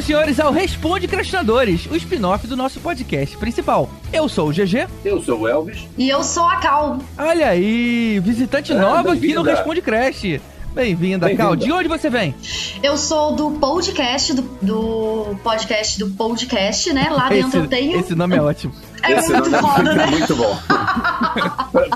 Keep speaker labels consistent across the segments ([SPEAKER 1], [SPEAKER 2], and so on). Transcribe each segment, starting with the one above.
[SPEAKER 1] Senhoras e senhores, ao Responde Crastinadores, o spin-off do nosso podcast principal. Eu sou o GG.
[SPEAKER 2] Eu sou o Elvis.
[SPEAKER 3] E eu sou a Cal.
[SPEAKER 1] Olha aí, visitante
[SPEAKER 2] Ah,
[SPEAKER 1] nova aqui no. Responde Crash. Bem-vinda,
[SPEAKER 2] Bem-vinda.
[SPEAKER 1] Cal. De onde você vem?
[SPEAKER 3] Eu sou do podcast, do, do podcast do podcast, né? Lá dentro eu tenho.
[SPEAKER 1] esse nome é ótimo.
[SPEAKER 3] É
[SPEAKER 2] Esse
[SPEAKER 3] muito
[SPEAKER 2] nome
[SPEAKER 3] foda,
[SPEAKER 2] é
[SPEAKER 3] né?
[SPEAKER 2] muito bom.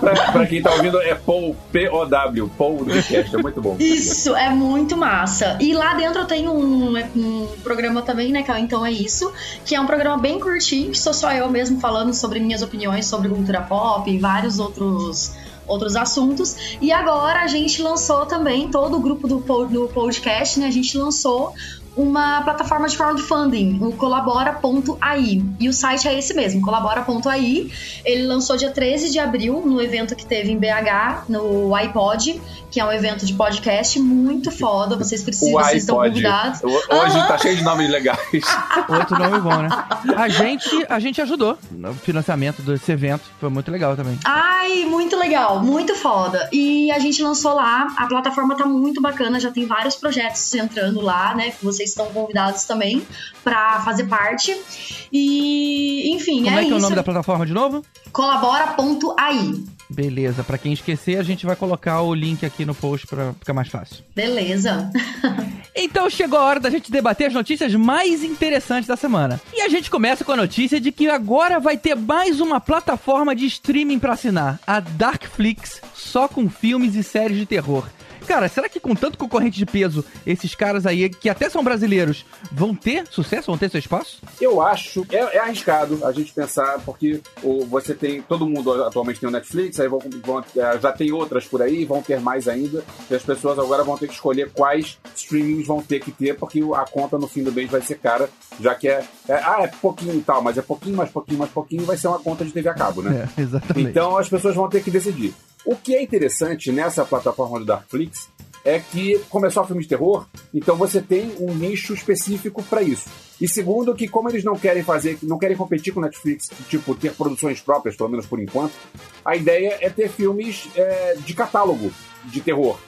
[SPEAKER 2] Pra, pra- quem tá ouvindo, é Paul, P-O-W, Paul do podcast, é muito bom.
[SPEAKER 3] Isso, é muito massa. E lá dentro eu tenho um, um programa também, né, Cal? Então é isso. Que é um programa bem curtinho, que sou só eu mesmo falando sobre minhas opiniões sobre cultura pop e vários outros. Outros assuntos. E agora a gente lançou também, todo o grupo do, do podcast, né? A gente lançou uma plataforma de crowdfunding, o colabora.ai. E o site é esse mesmo, colabora.ai. Ele lançou dia 13 de abril, no evento que teve em BH, no iPod, que é um evento de podcast muito foda. Vocês precisam,
[SPEAKER 2] O
[SPEAKER 3] vocês estão convidados.
[SPEAKER 2] Hoje
[SPEAKER 3] Aham.
[SPEAKER 2] tá cheio de nomes legais.
[SPEAKER 1] Outro nome bom, né? A gente, a gente ajudou no financiamento desse evento. Foi muito legal também.
[SPEAKER 3] Ai, muito legal, muito foda. E a gente lançou lá, a plataforma tá muito bacana, já tem vários projetos entrando lá, né? Que vocês estão convidados também pra fazer parte. E, enfim,
[SPEAKER 1] Como
[SPEAKER 3] é,
[SPEAKER 1] é que é o
[SPEAKER 3] isso.
[SPEAKER 1] nome da plataforma de novo?
[SPEAKER 3] Colabora.ai.
[SPEAKER 1] Beleza, pra quem esquecer, a gente vai colocar o link aqui no post pra ficar mais fácil.
[SPEAKER 3] Beleza.
[SPEAKER 1] Então chegou a hora da gente debater as notícias mais interessantes da semana. E a gente começa com a notícia de que agora vai ter mais uma plataforma de streaming pra assinar, a Darkflix, só com filmes e séries de terror. Cara, será que com tanto concorrente de peso, esses caras aí, que até são brasileiros, vão ter sucesso, vão ter seu espaço?
[SPEAKER 2] Eu acho, é, é arriscado a gente pensar, porque o, você tem, todo mundo atualmente tem o Netflix, aí vão, vão- é, já tem outras por aí, vão ter mais ainda, e as pessoas agora vão ter que escolher quais streamings vão ter que ter, porque a conta no fim do mês vai ser cara, já que é, é ah, é pouquinho e tal, mas é pouquinho, mais pouquinho, mais pouquinho, vai ser uma conta de TV a cabo, né?
[SPEAKER 1] É, exatamente.
[SPEAKER 2] Então as pessoas vão ter que decidir. O que é interessante nessa plataforma do Darkflix é que começou a filme de terror, então você tem um nicho específico para isso. E segundo, que como eles não querem fazer, não querem competir com Netflix, tipo, ter produções próprias, pelo menos por enquanto, a ideia é ter filmes é, de catálogo de terror.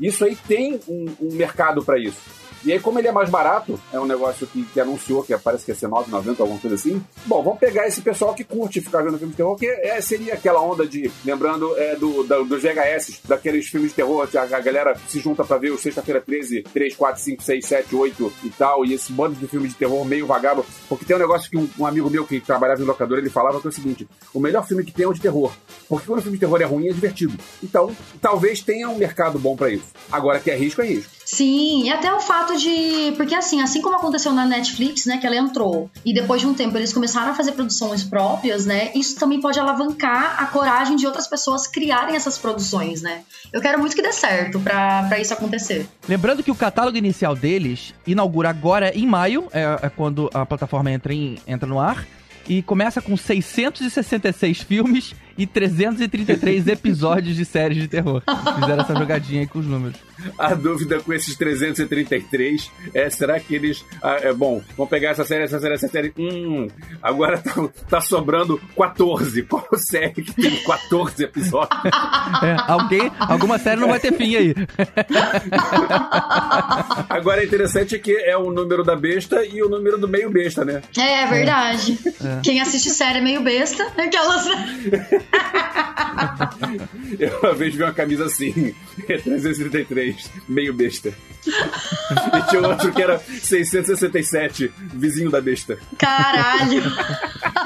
[SPEAKER 2] Isso aí tem um, um mercado para isso. E aí, como ele é mais barato, é um negócio que, que anunciou que parece que ia ser 9,90, alguma coisa assim. Bom, vamos pegar esse pessoal que curte ficar vendo filme de terror, que é, seria aquela onda de, lembrando é, do, da, dos VHS, daqueles filmes de terror, que a, a galera se junta pra ver o Sexta-feira 13, 3, 4, 5, 6, 7, 8 e tal, e esse bando de filme de terror meio vagabundo. Porque tem um negócio que um, um amigo meu que trabalhava em locador, ele falava que é o seguinte: o melhor filme que tem é o de terror. Porque quando o filme de terror é ruim, é divertido. Então, talvez tenha um mercado bom pra isso. Agora, que é risco, é risco.
[SPEAKER 3] Sim, e até o fato de. Porque assim, assim como aconteceu na Netflix, né? Que ela entrou e depois de um tempo eles começaram a fazer produções próprias, né? Isso também pode alavancar a coragem de outras pessoas criarem essas produções, né? Eu quero muito que dê certo pra, pra isso acontecer.
[SPEAKER 1] Lembrando que o catálogo inicial deles inaugura agora em maio, é, é quando a plataforma entra, em- entra no ar, e começa com 666 filmes e 333 episódios de séries de terror. Fizeram essa jogadinha aí com os números.
[SPEAKER 2] A dúvida com esses 333 é: será que eles. ah, é bom, vão pegar essa série, essa série, essa série. Hum, agora tá, tá sobrando 14. Qual série que tem 14 episódios?
[SPEAKER 1] É, alguém, alguma série não vai ter fim aí.
[SPEAKER 2] Agora é interessante que é o número da besta e o número do meio besta, né?
[SPEAKER 3] É, é verdade. Quem assiste série é meio besta. Aquelas.
[SPEAKER 2] Eu uma vez vi uma camisa assim: 333, meio besta. E tinha outro que era 667, vizinho da besta.
[SPEAKER 3] Caralho!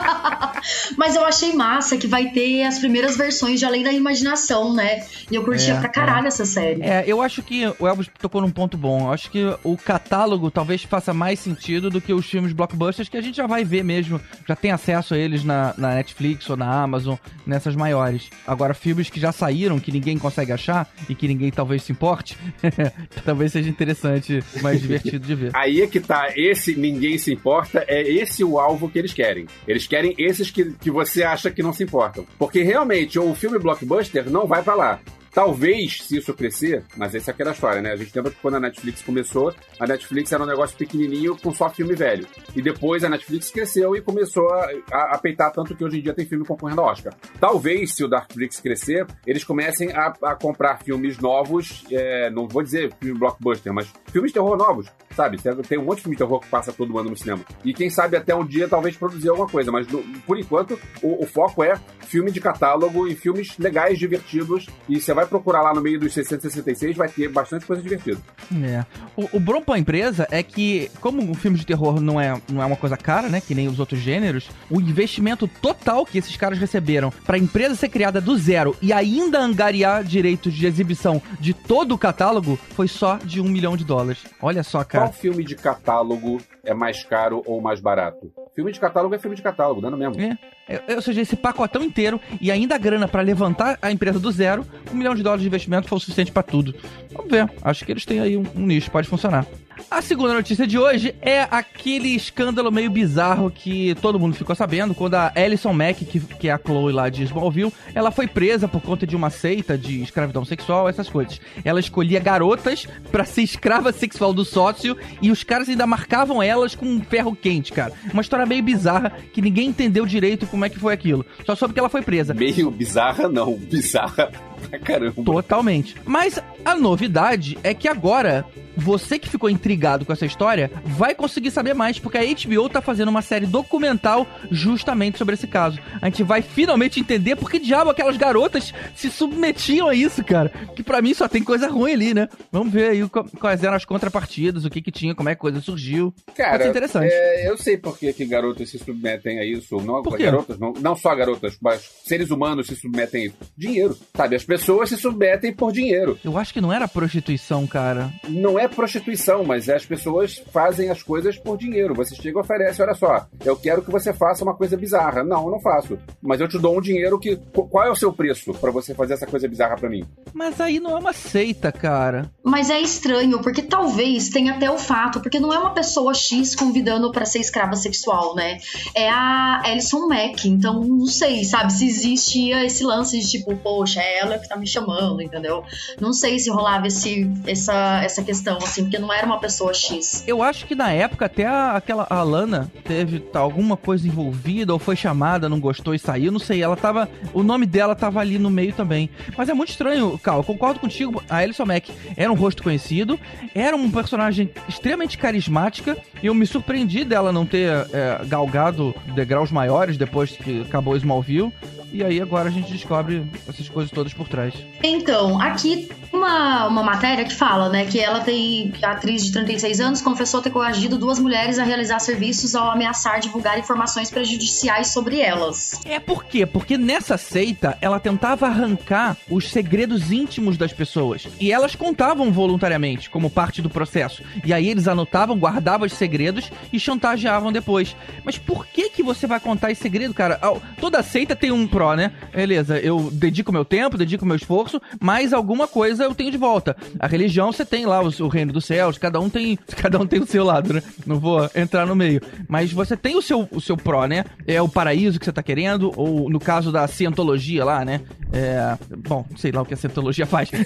[SPEAKER 3] Mas eu achei massa que vai ter as primeiras versões de Além da Imaginação, né? E eu curtia
[SPEAKER 1] É,
[SPEAKER 3] pra caralho essa série.
[SPEAKER 1] É, eu acho que o Elvis tocou num ponto bom. Eu acho que o catálogo talvez faça mais sentido do que os filmes blockbusters que a gente já vai ver mesmo. Já tem acesso a eles na, na Netflix ou na Amazon, nessas maiores. Agora, filmes que já saíram, que ninguém consegue achar e que ninguém talvez se importe, talvez seja interessante, mais divertido de ver.
[SPEAKER 2] Aí é que tá, esse ninguém se importa, é esse o alvo que eles querem. Eles querem esses que, que você acha que não se importam. Porque realmente, o filme blockbuster não vai pra lá. Talvez, se isso crescer, mas essa é aquela história, né? A gente lembra que quando a Netflix começou, a Netflix era um negócio pequenininho com só filme velho. E depois a Netflix cresceu e começou a, a, a peitar tanto que hoje em dia tem filme concorrendo ao Oscar. Talvez, se o Darkflix crescer, eles comecem a, a comprar filmes novos, é, não vou dizer filme blockbuster, mas filmes de terror novos, sabe? Tem um monte de filme de terror que passa todo ano no cinema. E quem sabe até um dia talvez produzir alguma coisa, mas no, por enquanto o, o, foco é filme de catálogo e filmes legais, divertidos. E você vai procurar lá no meio dos 666, vai ter bastante coisa divertida.
[SPEAKER 1] É. O, o bom pra empresa é que, como um filme de terror não é, não é uma coisa cara, né? Que nem os outros gêneros, o investimento total que esses caras receberam pra empresa ser criada do zero e ainda angariar direitos de exibição de todo o catálogo foi só de um milhão de dólares. Olha só, cara.
[SPEAKER 2] Qual filme de catálogo é mais caro ou mais barato? Filme de catálogo é filme de catálogo, dando mesmo.
[SPEAKER 1] É. é. Ou seja, esse pacotão inteiro e ainda a grana para levantar a empresa do zero, um milhão de dólares de investimento foi o suficiente para tudo. Vamos ver. Acho que eles têm aí um, um nicho, pode funcionar. A segunda notícia de hoje é aquele escândalo meio bizarro que todo mundo ficou sabendo quando a Alison Mack, que, que é a Chloe lá de Smallville, ela foi presa por conta de uma seita de escravidão sexual, essas coisas. Ela escolhia garotas para ser escrava sexual do sócio e os caras ainda marcavam elas com um ferro quente, cara. Uma história meio bizarra que ninguém entendeu direito como é que foi aquilo. Só soube que ela foi presa.
[SPEAKER 2] Meio bizarra não, bizarra pra caramba.
[SPEAKER 1] Totalmente. Mas a novidade é que agora você que ficou intrigado com essa história vai conseguir saber mais, porque a HBO tá fazendo uma série documental justamente sobre esse caso. A gente vai finalmente entender por que diabo aquelas garotas se submetiam a isso, cara. Que para mim só tem coisa ruim ali, né? Vamos ver aí quais eram as contrapartidas, o que que tinha, como é que a coisa surgiu.
[SPEAKER 2] Cara, Pode ser interessante. É, eu sei por que, que garotas se submetem a isso. Não, garotas, não, não só garotas, mas seres humanos se submetem a isso. Dinheiro, sabe? As pessoas se submetem por dinheiro.
[SPEAKER 1] Eu acho que não era prostituição, cara.
[SPEAKER 2] Não é prostituição, mas as pessoas fazem as coisas por dinheiro. Você chega e oferece, olha só, eu quero que você faça uma coisa bizarra. Não, eu não faço. Mas eu te dou um dinheiro que. Qual é o seu preço para você fazer essa coisa bizarra para mim?
[SPEAKER 1] Mas aí não é uma seita, cara.
[SPEAKER 3] Mas é estranho, porque talvez tenha até o fato, porque não é uma pessoa X convidando para ser escrava sexual, né? É a Alison Mack. Então, não sei, sabe, se existia esse lance de tipo, poxa, é ela que tá me chamando, entendeu? Não sei se rolava esse, essa, essa questão assim, porque não era uma pessoa X.
[SPEAKER 1] Eu acho que na época até a, aquela a Lana teve alguma coisa envolvida ou foi chamada, não gostou e saiu, não sei. Ela tava. O nome dela tava ali no meio também. Mas é muito estranho, Cal, concordo contigo. A Alison Mack era um rosto conhecido, era um personagem extremamente carismática e eu me surpreendi dela não ter é, galgado degraus maiores depois que acabou Smallville. E aí agora a gente descobre essas coisas todas por trás.
[SPEAKER 3] Então, aqui uma, uma matéria que fala, né, que ela tem, a atriz de 36 anos, confessou ter coagido duas mulheres a realizar serviços ao ameaçar divulgar informações prejudiciais sobre elas.
[SPEAKER 1] É por quê? Porque nessa seita ela tentava arrancar os segredos íntimos das pessoas. E elas contavam voluntariamente, como parte do processo. E aí eles anotavam, guardavam os segredos e chantageavam depois. Mas por que que você vai contar esse segredo, cara? Toda seita tem um pró, né? Beleza, eu dedico meu tempo, dedico meu esforço, mas alguma coisa eu tenho de volta. A religião você tem lá o, o reino dos céus, cada um tem, cada um tem o seu lado, né? Não vou entrar no meio, mas você tem o seu, o seu pró, né? É o paraíso que você tá querendo ou no caso da cientologia lá, né? É, bom, sei lá o que a cientologia faz.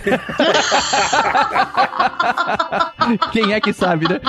[SPEAKER 1] Quem é que sabe, né?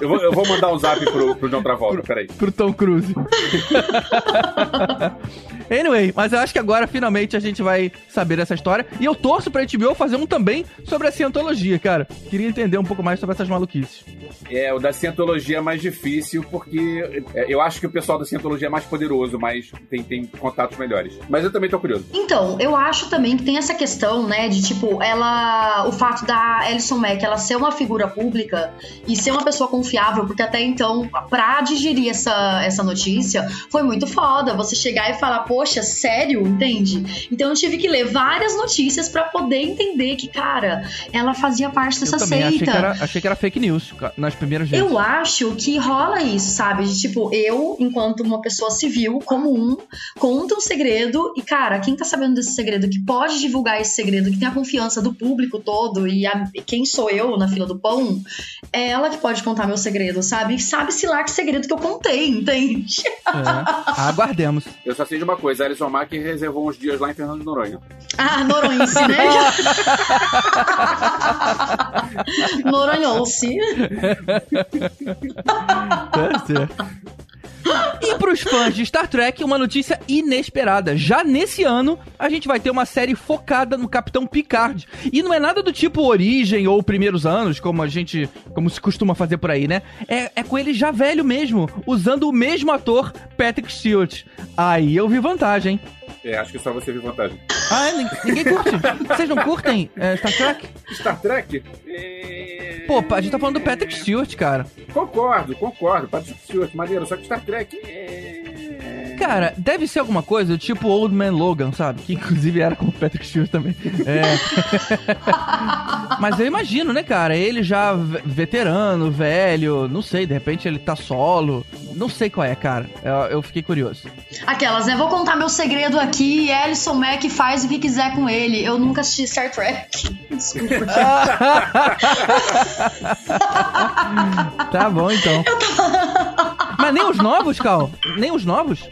[SPEAKER 2] Eu vou, eu vou mandar um zap pro, pro John Travolta, peraí.
[SPEAKER 1] Pro Tom Cruise. anyway, mas eu acho que agora finalmente a gente vai saber essa história. E eu torço pra HBO fazer um também sobre a cientologia, cara. Queria entender um pouco mais sobre essas maluquices.
[SPEAKER 2] É, o da cientologia é mais difícil, porque é, eu acho que o pessoal da cientologia é mais poderoso, mas tem, tem contatos melhores. Mas eu também tô curioso.
[SPEAKER 3] Então, eu acho também que tem essa questão, né, de tipo, ela. O fato da Alison Mack ela ser uma figura pública e ser uma pessoa confiável, porque até então, pra digerir essa, essa notícia, foi muito foda. Você chegar e falar, poxa, sério? Entende? Então eu tive que ler várias notícias para poder entender que, cara, ela fazia parte dessa
[SPEAKER 1] eu também
[SPEAKER 3] seita.
[SPEAKER 1] Achei que, era, achei que era fake news nas primeiras vezes.
[SPEAKER 3] Eu acho que rola isso, sabe? De, tipo, eu, enquanto uma pessoa civil, comum, conta um segredo e, cara, quem tá sabendo desse segredo, que pode divulgar esse segredo, que tem a confiança do público todo e a, quem sou eu na fila do pão, nenhum, é ela que pode contar meu segredo, sabe? Sabe-se lá que segredo que eu contei, entende?
[SPEAKER 1] É. Aguardemos.
[SPEAKER 2] Eu só sei de uma coisa, a Alison Mack reservou uns dias lá em Fernando de Noronha.
[SPEAKER 3] Ah, Noronhense, né? Noronhou-se.
[SPEAKER 1] Tá certo. E pros fãs de Star Trek, uma notícia inesperada. Já nesse ano, a gente vai ter uma série focada no Capitão Picard. E não é nada do tipo Origem ou Primeiros Anos, como a gente, como se costuma fazer por aí, né? É, é com ele já velho mesmo, usando o mesmo ator, Patrick Stewart. Aí eu vi vantagem?
[SPEAKER 2] É, acho que só você viu vantagem.
[SPEAKER 1] Ah, ninguém curte? Vocês não curtem é, Star Trek?
[SPEAKER 2] Star Trek? É...
[SPEAKER 1] Pô, a gente tá falando do Patrick Stewart, cara.
[SPEAKER 2] Concordo, concordo. Patrick Stewart, maneiro. Só que Star Trek é...
[SPEAKER 1] Cara, deve ser alguma coisa tipo Old Man Logan, sabe? Que inclusive era com o Patrick Stewart também. É. Mas eu imagino, né, cara? Ele já veterano, velho, não sei, de repente ele tá solo. Não sei qual é, cara. Eu, eu fiquei curioso.
[SPEAKER 3] Aquelas, né? Vou contar meu segredo aqui. Ellison Mack faz o que quiser com ele. Eu nunca assisti Star Trek. Desculpa.
[SPEAKER 1] tá bom, então. Mas nem os novos, Cal? Nem os novos?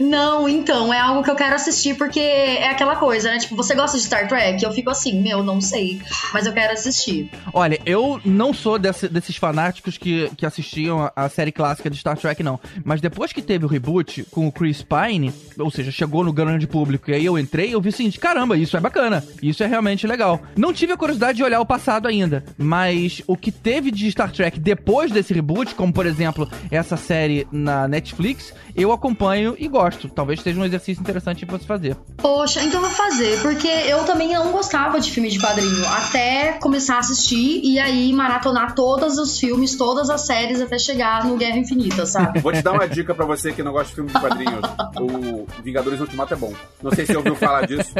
[SPEAKER 3] Não, então, é algo que eu quero assistir porque é aquela coisa, né? Tipo, você gosta de Star Trek? Eu fico assim, meu, não sei, mas eu quero assistir.
[SPEAKER 1] Olha, eu não sou desse, desses fanáticos que, que assistiam a, a, série clássica de Star Trek, não. Mas depois que teve o reboot com o Chris Pine, ou seja, chegou no grande público e aí eu entrei, eu vi assim, caramba, isso é bacana, isso é realmente legal. Não tive a curiosidade de olhar o passado ainda, mas o que teve de Star Trek depois desse reboot, como por exemplo essa série na Netflix, eu acompanho e gosto. Talvez seja um exercício interessante pra você fazer.
[SPEAKER 3] Poxa, então vou fazer, porque eu também não gostava de filme de quadrinho, até começar a assistir e aí maratonar todos os filmes, todas as séries até chegar no Guerra Infinita, sabe?
[SPEAKER 2] Vou te dar uma dica para você que não gosta de filme de quadrinhos. o Vingadores Ultimato é bom. Não sei se você ouviu falar disso.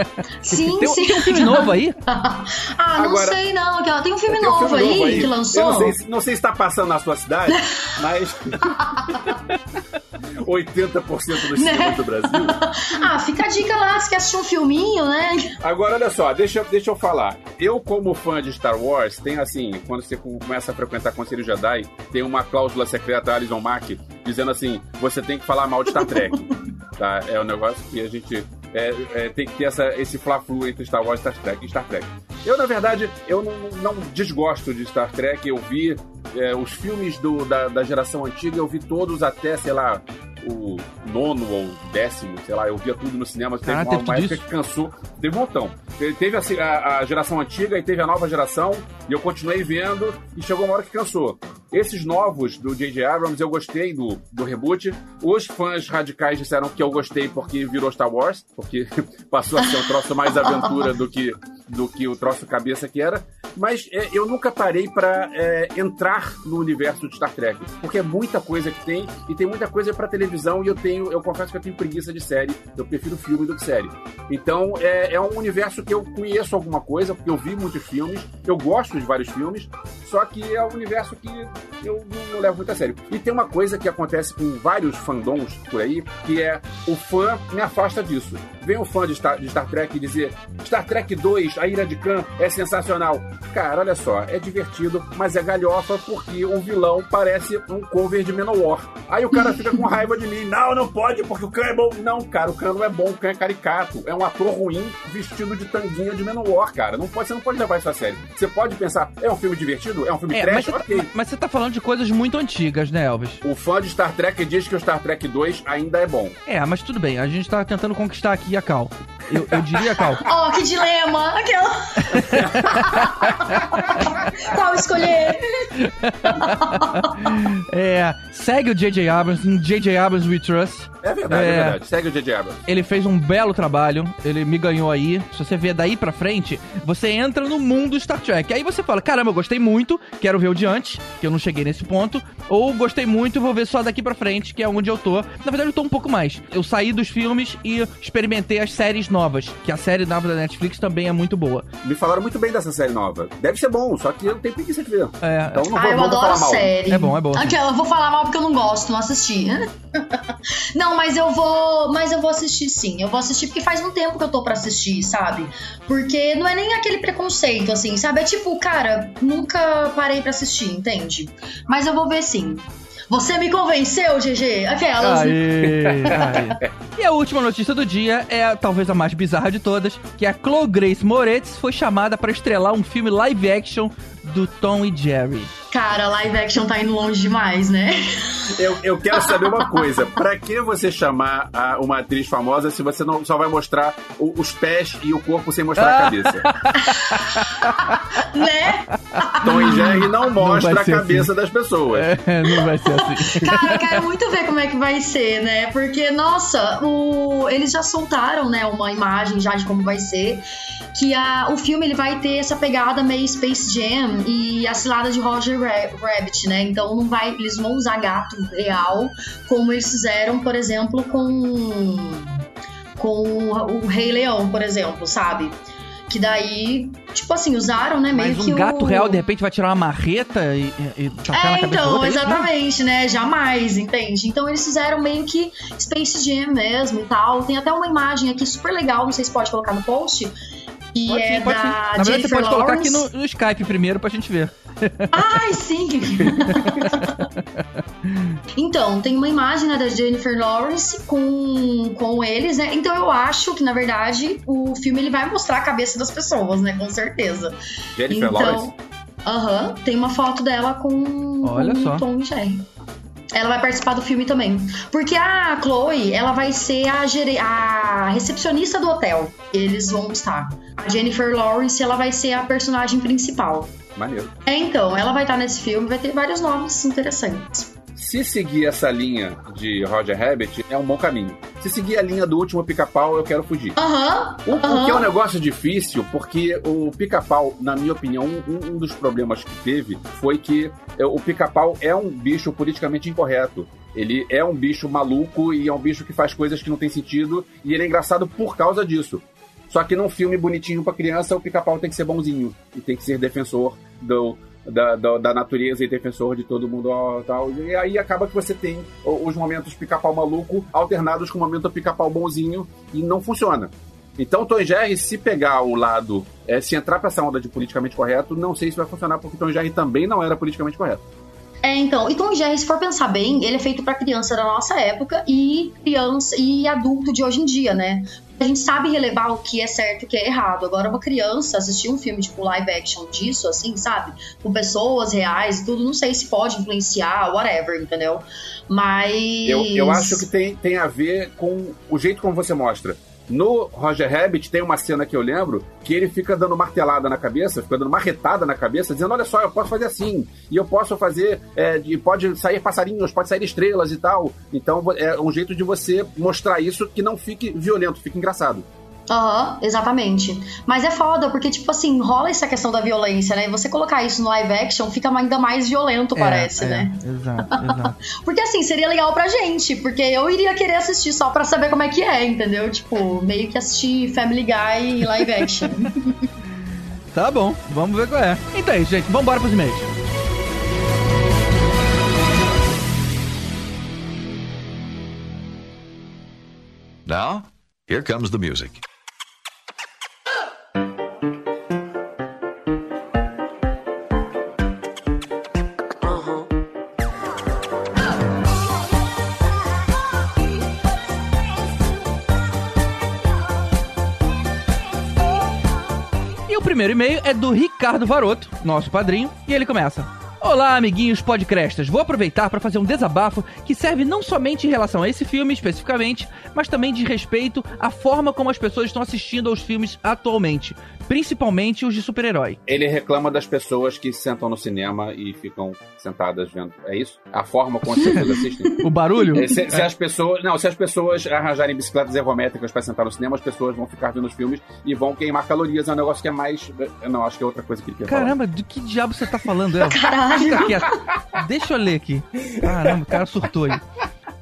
[SPEAKER 3] Sim,
[SPEAKER 1] tem,
[SPEAKER 3] sim.
[SPEAKER 1] Tem um filme novo aí?
[SPEAKER 3] ah, não Agora, sei não. Tem um filme, tem um novo, filme aí, novo aí que lançou.
[SPEAKER 2] Eu não sei, não sei se tá passando na sua cidade, mas 80% dos cinemas né? do Brasil.
[SPEAKER 3] ah, fica a dica lá, se quer assistir um filminho, né?
[SPEAKER 2] Agora, olha só, deixa, deixa eu falar. Eu, como fã de Star Wars, tem assim, quando você começa a frequentar Conselho Jedi, tem uma cláusula secreta Alison Mack dizendo assim: você tem que falar mal de Star Trek. tá? É um negócio que a gente é, é, tem que ter essa, esse fla-flu entre Star Wars e Star Trek, Star Trek. Eu, na verdade, eu não, não desgosto de Star Trek. Eu vi é, os filmes do, da, da geração antiga, eu vi todos até, sei lá, o nono ou décimo, sei lá, eu via tudo no cinema. Teve ah, uma, uma época que cansou. Teve um montão. Teve a, a, geração antiga e teve a nova geração, e eu continuei vendo, e chegou uma hora que cansou. Esses novos do J.J. Abrams, eu gostei do, do reboot. Os fãs radicais disseram que eu gostei porque virou Star Wars, porque passou a ser um troço mais aventura do que, do que o troço cabeça que era. Mas é, eu nunca parei para é, entrar no universo de Star Trek, porque é muita coisa que tem, e tem muita coisa para televisão, e eu tenho, eu confesso que eu tenho preguiça de série, eu prefiro filme do que série. Então é, é um universo que eu conheço alguma coisa, porque eu vi muitos filmes, eu gosto de vários filmes, só que é um universo que eu não, não levo muito a sério. E tem uma coisa que acontece com vários fandoms por aí, que é o fã me afasta disso. Vem o fã de Star, de Star Trek dizer Star Trek 2, A Ira de Khan, é sensacional. Cara, olha só, é divertido, mas é galhofa porque o vilão parece um cover de Menowar. Aí o cara fica com raiva de mim. Não, não pode, porque o Khan é bom. Não, cara, o Khan não é bom, o Khan é caricato. É um ator ruim vestido de tanguinha de Menowar, cara. Não pode, você não pode levar isso a sério. Você pode pensar, é um filme divertido? É um filme é, trash?
[SPEAKER 1] Mas você. Tá, mas você tá falando de coisas muito antigas, né, Elvis?
[SPEAKER 2] O fã de Star Trek diz que o Star Trek 2 ainda é bom.
[SPEAKER 1] É, mas tudo bem. A gente tá tentando conquistar aqui a Cal. Eu, eu diria, Cal.
[SPEAKER 3] oh, que dilema! Aquela. Qual escolher?
[SPEAKER 1] é, segue o J.J. Abrams em J.J. Abrams We Trust.
[SPEAKER 2] É verdade, é, é verdade. Segue o J.J. Abrams.
[SPEAKER 1] Ele fez um belo trabalho, ele me ganhou aí. Se você ver daí pra frente, você entra no mundo Star Trek. Aí você fala, caramba, eu gostei muito, quero ver o de antes, que eu não cheguei nesse ponto. Ou gostei muito, vou ver só daqui pra frente, que é onde eu tô. Na verdade, eu tô um pouco mais. Eu saí dos filmes e experimentei as séries novas, que a série nova da Netflix também é muito boa.
[SPEAKER 2] Me falaram muito bem dessa série nova. Deve ser bom, só que eu não tenho preguiça de ver.
[SPEAKER 1] É,
[SPEAKER 2] Então não
[SPEAKER 3] ah,
[SPEAKER 2] vou,
[SPEAKER 3] eu
[SPEAKER 2] não vou
[SPEAKER 3] adoro
[SPEAKER 2] falar mal.
[SPEAKER 3] série.
[SPEAKER 1] É bom, é bom.
[SPEAKER 3] Aquela, eu vou falar mal porque eu não gosto, não assisti. não, mas eu vou. Mas eu vou assistir sim. Eu vou assistir porque faz um tempo que eu tô pra assistir, sabe? Porque não é nem aquele preconceito, assim, sabe? É tipo, cara, nunca parei pra assistir, entende? Mas eu vou ver sim. Você me convenceu, GG? Aquelas.
[SPEAKER 1] Aê, aê. E a última notícia do dia é talvez a mais bizarra de todas, que a Chloe Grace Moretz foi chamada para estrelar um filme live action do Tom e Jerry.
[SPEAKER 3] Cara, live action tá indo longe demais, né?
[SPEAKER 2] Eu, eu quero saber uma coisa. Pra que você chamar a- uma atriz famosa se você não só vai mostrar o- os pés e o corpo sem mostrar a cabeça?
[SPEAKER 3] né?
[SPEAKER 2] Tom e Jerry não mostra
[SPEAKER 1] vai
[SPEAKER 2] a cabeça das pessoas.
[SPEAKER 1] É, não vai ser assim.
[SPEAKER 3] Cara, eu quero muito ver como é que vai ser, né? Porque, nossa, o... eles já soltaram, né, uma imagem já de como vai ser. Que a... o filme ele vai ter essa pegada meio Space Jam e a cilada de Roger Ra- Rabbit, né? Então não vai, eles vão usar gato real, como eles fizeram, por exemplo, com com o Rei Leão, por exemplo, sabe? Que daí, tipo assim, usaram, né, meio
[SPEAKER 1] Mas
[SPEAKER 3] que
[SPEAKER 1] um gato
[SPEAKER 3] o...
[SPEAKER 1] real, de repente, vai tirar uma marreta e, e, e tacar na
[SPEAKER 3] É,
[SPEAKER 1] cabeça
[SPEAKER 3] então,
[SPEAKER 1] outro, é isso?
[SPEAKER 3] exatamente, né? Jamais, entende? Então eles fizeram meio que Space Jam mesmo e tal. Tem até uma imagem aqui super legal, não sei se pode colocar no post. E
[SPEAKER 1] Pode
[SPEAKER 3] é
[SPEAKER 1] sim, pode sim.
[SPEAKER 3] da
[SPEAKER 1] Na verdade,
[SPEAKER 3] Jennifer
[SPEAKER 1] você pode colocar aqui
[SPEAKER 3] Lawrence.
[SPEAKER 1] no, no Skype primeiro pra gente ver.
[SPEAKER 3] Ai, sim! então, tem uma imagem né, da Jennifer Lawrence com, com eles, né? Então eu acho que, na verdade, o filme ele vai mostrar a cabeça das pessoas, né? Com certeza.
[SPEAKER 2] Jennifer Lawrence.
[SPEAKER 3] Então, aham, tem uma foto dela com,
[SPEAKER 1] Olha
[SPEAKER 3] com
[SPEAKER 1] só.
[SPEAKER 3] Tom e Jerry. Ela vai participar do filme também. Porque a Chloe, ela vai ser a, a recepcionista do hotel. Eles vão estar. A Jennifer Lawrence, ela vai ser a personagem principal.
[SPEAKER 2] Maneiro.
[SPEAKER 3] É, então, ela vai estar nesse filme, vai ter vários nomes interessantes.
[SPEAKER 2] Se seguir essa linha de Roger Rabbit, é um bom caminho. Se seguir a linha do último pica-pau, eu quero fugir.
[SPEAKER 3] Aham,
[SPEAKER 2] O, o que é um negócio difícil, porque o pica-pau, na minha opinião, um, um dos problemas que teve foi que é, o pica-pau é um bicho politicamente incorreto. Ele é um bicho maluco e é um bicho que faz coisas que não tem sentido, e ele é engraçado por causa disso. Só que num filme bonitinho pra criança, o pica-pau tem que ser bonzinho e tem que ser defensor do, da, da, da natureza e defensor de todo mundo tal. E aí acaba que você tem os momentos pica-pau maluco alternados com o momento pica-pau bonzinho e não funciona. Então, Tom Jerry, se pegar o lado, é, se entrar pra essa onda de politicamente correto, não sei se vai funcionar, porque Tom Jerry também não era politicamente correto.
[SPEAKER 3] É, então, e Tom Jerry, se for pensar bem, ele é feito pra criança da nossa época e criança e adulto de hoje em dia, né? A gente sabe relevar o que é certo e o que é errado. Agora, uma criança assistir um filme, tipo, live action disso, assim, sabe? Com pessoas reais e tudo, não sei se pode influenciar, whatever, entendeu? Mas.
[SPEAKER 2] Eu, eu acho que tem, tem a ver com o jeito como você mostra. No Roger Rabbit tem uma cena que eu lembro que ele fica dando martelada na cabeça, fica dando marretada na cabeça, dizendo: Olha só, eu posso fazer assim, e eu posso fazer, é, de- pode sair passarinhos, pode sair estrelas e tal. Então é um jeito de você mostrar isso que não fique violento, fique engraçado.
[SPEAKER 3] Aham, exatamente. Mas é foda, porque, tipo assim, rola essa questão da violência, né? E você colocar isso no live action fica ainda mais violento, parece,
[SPEAKER 1] É,
[SPEAKER 3] né?
[SPEAKER 1] é, Exato, exato.
[SPEAKER 3] Porque assim, seria legal pra gente, porque eu iria querer assistir só pra saber como é que é, entendeu? Tipo, meio que assistir Family Guy live action.
[SPEAKER 1] Tá bom, vamos ver qual é. Então é isso, gente. Vambora pros e-mails.
[SPEAKER 4] Now, here comes the music.
[SPEAKER 1] Primeiro e-mail é do Ricardo Varoto, nosso padrinho, e ele começa. Olá, amiguinhos podcrestas. Vou aproveitar para fazer um desabafo que serve não somente em relação a esse filme especificamente, mas também de respeito à forma como as pessoas estão assistindo aos filmes atualmente, principalmente os de super-herói.
[SPEAKER 2] Ele reclama das pessoas que sentam no cinema e ficam sentadas vendo. É isso? A forma como as pessoas assistem?
[SPEAKER 1] O barulho?
[SPEAKER 2] É, Se, se as pessoas, não, se as pessoas arranjarem bicicletas ergométricas para sentar no cinema, as pessoas vão ficar vendo os filmes e vão queimar calorias. É um negócio que é mais. Não, acho que é outra coisa que ele quer falar.
[SPEAKER 1] Caramba, do que diabo você tá falando, El?
[SPEAKER 3] Caralho.
[SPEAKER 1] Fica quieto. Deixa eu ler aqui. Caramba, o cara surtou aí.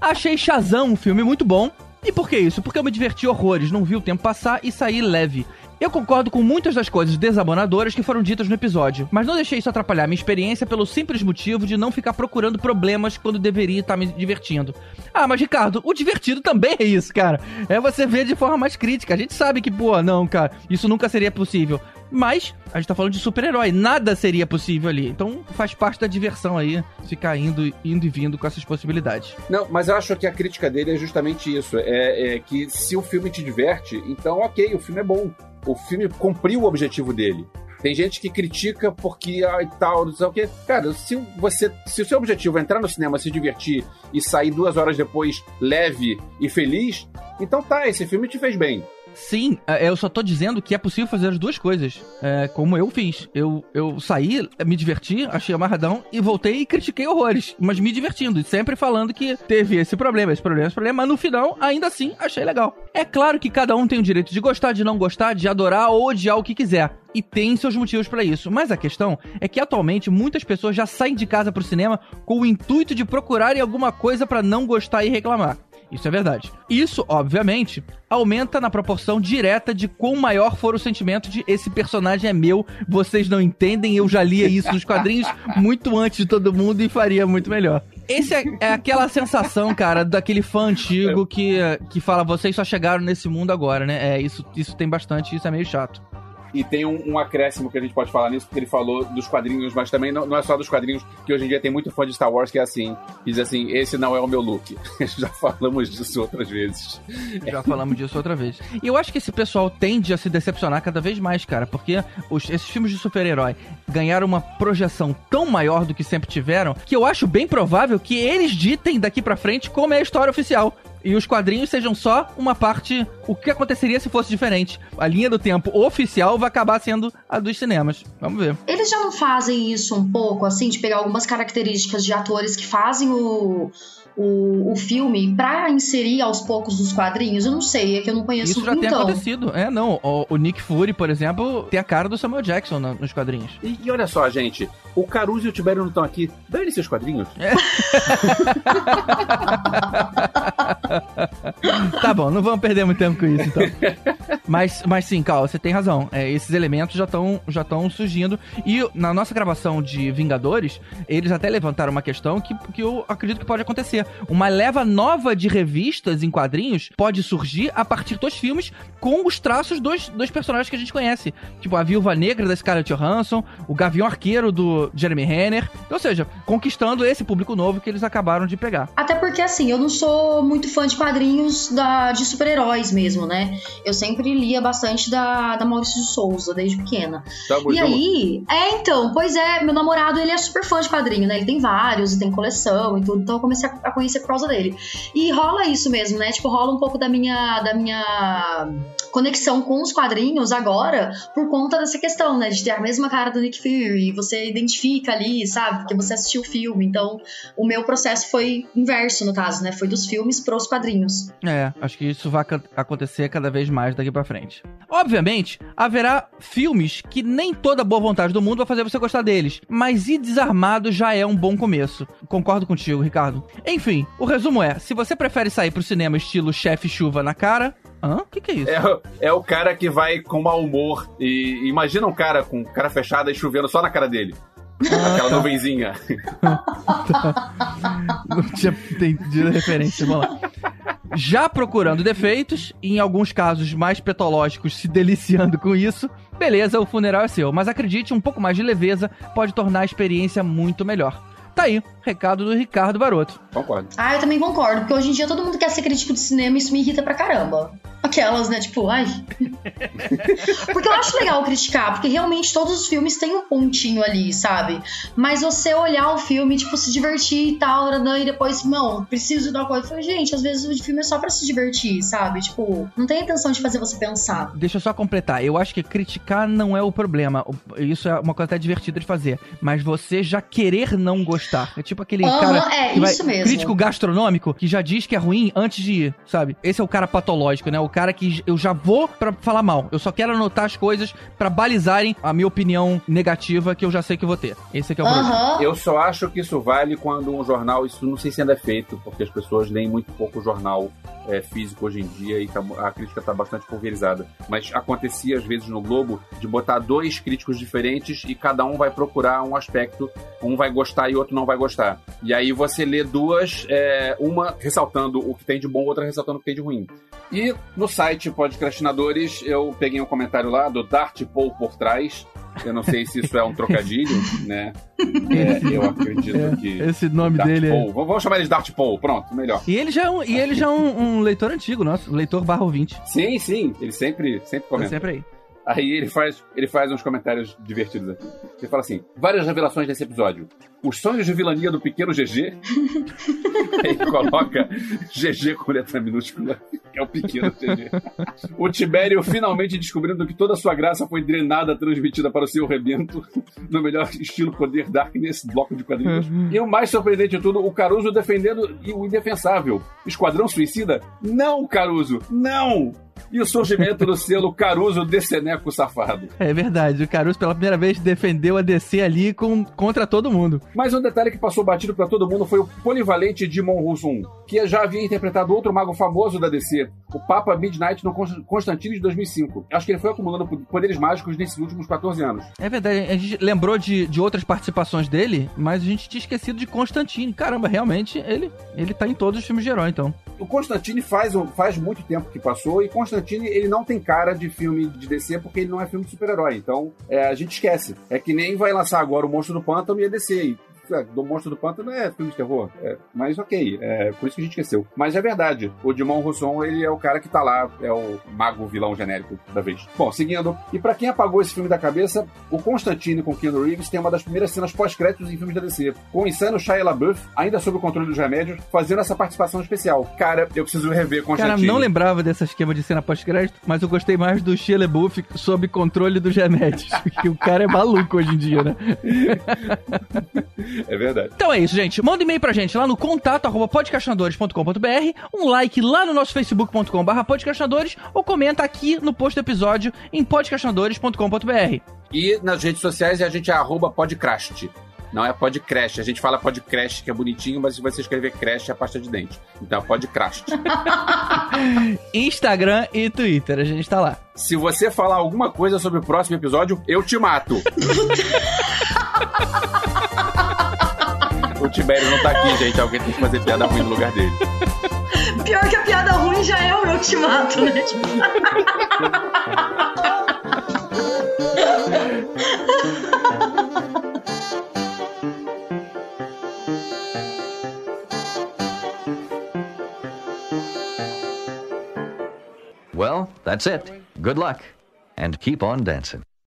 [SPEAKER 1] Achei Shazam um filme muito bom. E por que isso? Porque eu me diverti horrores, não vi o tempo passar e saí leve. Eu concordo com muitas das coisas desabonadoras que foram ditas no episódio, mas não deixei isso atrapalhar minha experiência pelo simples motivo de não ficar procurando problemas quando deveria estar me divertindo. Ah, mas Ricardo, o divertido também é isso, cara. É você ver de forma mais crítica. A gente sabe que, pô, não, cara, isso nunca seria possível. Mas a gente tá falando de super-herói, nada seria possível ali. Então faz parte da diversão aí, ficar indo, indo e vindo com essas possibilidades.
[SPEAKER 2] Não, mas eu acho que a crítica dele é justamente isso: é, é que se o filme te diverte, então ok, o filme é bom. O filme cumpriu o objetivo dele. Tem gente que critica porque e tal, não sei o quê. Cara, se você, se o seu objetivo é entrar no cinema, se divertir e sair duas horas depois leve e feliz, então tá, esse filme te fez bem.
[SPEAKER 1] Sim, é, eu só tô dizendo que é possível fazer as duas coisas. É, como eu fiz. Eu, eu saí, me diverti, achei amarradão e voltei e critiquei horrores. Mas me divertindo. E sempre falando que teve esse problema, esse problema, esse problema. Mas no final, ainda assim, achei legal. É claro que cada um tem o direito de gostar, de não gostar, de adorar ou odiar o que quiser. E tem seus motivos para isso. Mas a questão é que atualmente muitas pessoas já saem de casa pro cinema com o intuito de procurarem alguma coisa para não gostar e reclamar. Isso é verdade. Isso, obviamente, aumenta na proporção direta de quão maior for o sentimento de esse personagem é meu, vocês não entendem, eu já lia isso nos quadrinhos muito antes de todo mundo e faria muito melhor. Esse é, é aquela sensação, cara, daquele fã antigo que, que fala, vocês só chegaram nesse mundo agora, né? É, isso, isso tem bastante, isso é meio chato.
[SPEAKER 2] E tem um, um, acréscimo que a gente pode falar nisso, porque ele falou dos quadrinhos, mas também não, não, é só dos quadrinhos, que hoje em dia tem muito fã de Star Wars que é assim, diz assim, esse não é o meu look. Já falamos disso outras vezes.
[SPEAKER 1] Já falamos disso outra vez. E eu acho que esse pessoal tende a se decepcionar cada vez mais, cara, porque os, esses filmes de super-herói ganharam uma projeção tão maior do que sempre tiveram, que eu acho bem provável que eles ditem daqui para frente como é a história oficial e os quadrinhos sejam só uma parte. O que aconteceria se fosse diferente? A linha do tempo oficial vai acabar sendo a dos cinemas. Vamos ver.
[SPEAKER 3] Eles já não fazem isso um pouco, assim, de pegar algumas características de atores que fazem o. O, o filme pra inserir aos poucos os quadrinhos? Eu não sei, é que eu não conheço
[SPEAKER 1] Isso já
[SPEAKER 3] então.
[SPEAKER 1] tem acontecido. É, não. O, o, Nick Fury, por exemplo, tem a cara do Samuel Jackson na, nos quadrinhos.
[SPEAKER 2] E, e, olha só, gente. O Caruso e o Tibério não estão aqui. Dane seus quadrinhos. É.
[SPEAKER 1] tá bom, não vamos perder muito tempo com isso, então. Mas, mas sim, Cal, você tem razão. É, esses elementos já estão já surgindo. E na nossa gravação de Vingadores, eles até levantaram uma questão que, que eu acredito que pode acontecer. Uma leva nova de revistas em quadrinhos pode surgir a partir dos filmes com os traços dos, dos personagens que a gente conhece. Tipo, a Viúva Negra da Scarlett Johansson, o Gavião Arqueiro do Jeremy Renner. Ou seja, conquistando esse público novo que eles acabaram de pegar.
[SPEAKER 3] Até porque, assim, eu não sou muito fã de quadrinhos da, de super-heróis mesmo, né? Eu sempre lia bastante da, da Maurício de Souza, desde pequena. Tá e aí, é, então, pois é, meu namorado, ele é super fã de quadrinho, né? Ele tem vários, tem coleção e tudo, então eu comecei a conhecer por causa dele. E rola isso mesmo, né? Tipo, rola um pouco da minha, da minha conexão com os quadrinhos agora por conta dessa questão, né? De ter a mesma cara do Nick Fury, você identifica ali, sabe? Porque você assistiu o filme. Então, o meu processo foi inverso, no caso, né? Foi dos filmes pros quadrinhos.
[SPEAKER 1] É, acho que isso vai acontecer cada vez mais daqui para frente. Obviamente, haverá filmes que nem toda boa vontade do mundo vai fazer você gostar deles, mas ir desarmado já é um bom começo. Concordo contigo, Ricardo. Enfim, o resumo é: se você prefere sair pro cinema estilo chefe chuva na cara, Hã? O que, que, é isso?
[SPEAKER 2] É, é, o cara que vai com mau humor. E imagina um cara com cara fechada e chovendo só na cara dele. Ah, Aquela tá. nuvenzinha.
[SPEAKER 1] Não tinha entendido a referência. Vamos lá. Já procurando defeitos, e em alguns casos mais petológicos se deliciando com isso, beleza, o funeral é seu. Mas acredite, um pouco mais de leveza pode tornar a experiência muito melhor. Tá aí, recado do Ricardo Baroto.
[SPEAKER 2] Concordo.
[SPEAKER 3] Ah, eu também concordo, porque hoje em dia todo mundo quer ser crítico de cinema e isso me irrita pra caramba. Aquelas, né? Tipo, ai. porque eu acho legal criticar, porque realmente todos os filmes têm um pontinho ali, sabe? Mas você olhar o filme, tipo, se divertir e tal, e depois, não, preciso dar uma coisa. Eu falei, gente, às vezes o filme é só pra se divertir, sabe? Tipo, não tem a intenção de fazer você pensar.
[SPEAKER 1] Deixa eu só completar. Eu acho que criticar não é o problema. Isso é uma coisa até divertida de fazer. Mas você já querer não gostar. É tipo aquele uhum, cara.
[SPEAKER 3] É, isso vai, mesmo.
[SPEAKER 1] Crítico gastronômico que já diz que é ruim antes de ir, sabe? Esse é o cara patológico, né? O cara que eu já vou para falar mal. Eu só quero anotar as coisas para balizarem a minha opinião negativa que eu já sei que vou ter. Esse aqui é o
[SPEAKER 2] problema. Eu só acho que isso vale quando um jornal, isso não sei se ainda é feito, porque as pessoas leem muito pouco jornal é, físico hoje em dia e tá, a crítica está bastante pulverizada. Mas acontecia às vezes no Globo de botar dois críticos diferentes e cada um vai procurar um aspecto, um vai gostar e outro não vai gostar. E aí você lê duas, é, uma ressaltando o que tem de bom, outra ressaltando o que tem de ruim. E no site Podcastinadores eu peguei um comentário lá do Dart Paul por trás. Eu não sei se isso é um trocadilho, né? É, eu acredito
[SPEAKER 1] É,
[SPEAKER 2] que.
[SPEAKER 1] esse nome
[SPEAKER 2] Dart
[SPEAKER 1] dele é-
[SPEAKER 2] Paul. Vamos chamar ele de Dart Paul, pronto, melhor.
[SPEAKER 1] E ele já é um, e ele já é um, um leitor antigo nosso, leitor barra ouvinte.
[SPEAKER 2] Sim, sim, ele sempre, sempre
[SPEAKER 1] Tá
[SPEAKER 2] comenta.
[SPEAKER 1] sempre aí.
[SPEAKER 2] Aí ele faz, ele faz uns comentários divertidos aqui. Ele fala assim: várias revelações nesse episódio. Os sonhos de vilania do pequeno GG. Aí coloca GG com letra minúscula, que é o pequeno GG. O Tibério finalmente descobrindo que toda a sua graça foi drenada, transmitida para o seu rebento, no melhor estilo poder Darkness, bloco de quadrinhos. E o mais surpreendente de tudo, o Caruso defendendo o indefensável. Esquadrão Suicida? Não, Caruso, não! E o surgimento do selo Caruso Deceneco Safado.
[SPEAKER 1] É verdade, o Caruso pela primeira vez defendeu a DC ali com, contra todo mundo.
[SPEAKER 2] Mas um detalhe que passou batido pra todo mundo foi o polivalente Dimon Rousson, que já havia interpretado outro mago famoso da DC, o Papa Midnight no Const- Constantine de 2005. Acho que ele foi acumulando poderes mágicos nesses últimos 14 anos.
[SPEAKER 1] É verdade, a gente lembrou de, de outras participações dele, mas a gente tinha esquecido de Constantine. Caramba, realmente ele, ele tá em todos os filmes de herói, então.
[SPEAKER 2] O Constantine faz, faz muito tempo que passou, e Constantine ele não tem cara de filme de DC porque ele não é filme de super-herói. Então é, a gente esquece. É que nem vai lançar agora o Monstro do Pântano e a DC. É, do Monstro do Pântano é filme de terror. É, mas ok, é por isso que a gente esqueceu. Mas é verdade, o Dimon Rousson, ele é o cara que tá lá, é o mago vilão genérico da vez. Bom, seguindo. E pra quem apagou esse filme da cabeça, o Constantine com Keanu Reeves tem uma das primeiras cenas pós-créditos em filmes da DC, com o insano Shia LaBeouf, ainda sob o controle dos remédios, fazendo essa participação especial. Cara, eu preciso rever
[SPEAKER 1] Cara,
[SPEAKER 2] Constantine.
[SPEAKER 1] não lembrava dessa esquema de cena pós-crédito, mas eu gostei mais do Shia LaBeouf sob controle dos remédios. que o cara é maluco hoje em dia, né?
[SPEAKER 2] É verdade.
[SPEAKER 1] Então é isso, gente. Manda e-mail pra gente lá no contato arroba podcastinadores.com.br, um like lá no nosso facebook.com barra podcastinadores ou comenta aqui no post do episódio em podcastinadores.com.br.
[SPEAKER 2] E nas redes sociais a gente é arroba podcrast. Não é podcrash. A gente fala podcrash, que é bonitinho, mas se você escrever crash é pasta de dente. Então é podcrast.
[SPEAKER 1] Instagram e Twitter, a gente tá lá.
[SPEAKER 2] se você falar alguma coisa sobre o próximo episódio, eu te mato. o Tibério não tá aqui, gente. Alguém tem que fazer piada ruim no lugar dele.
[SPEAKER 3] Pior que a piada ruim já é o eu te mato, né? Tipo,
[SPEAKER 4] Well, that's it. Good luck. And keep on dancing.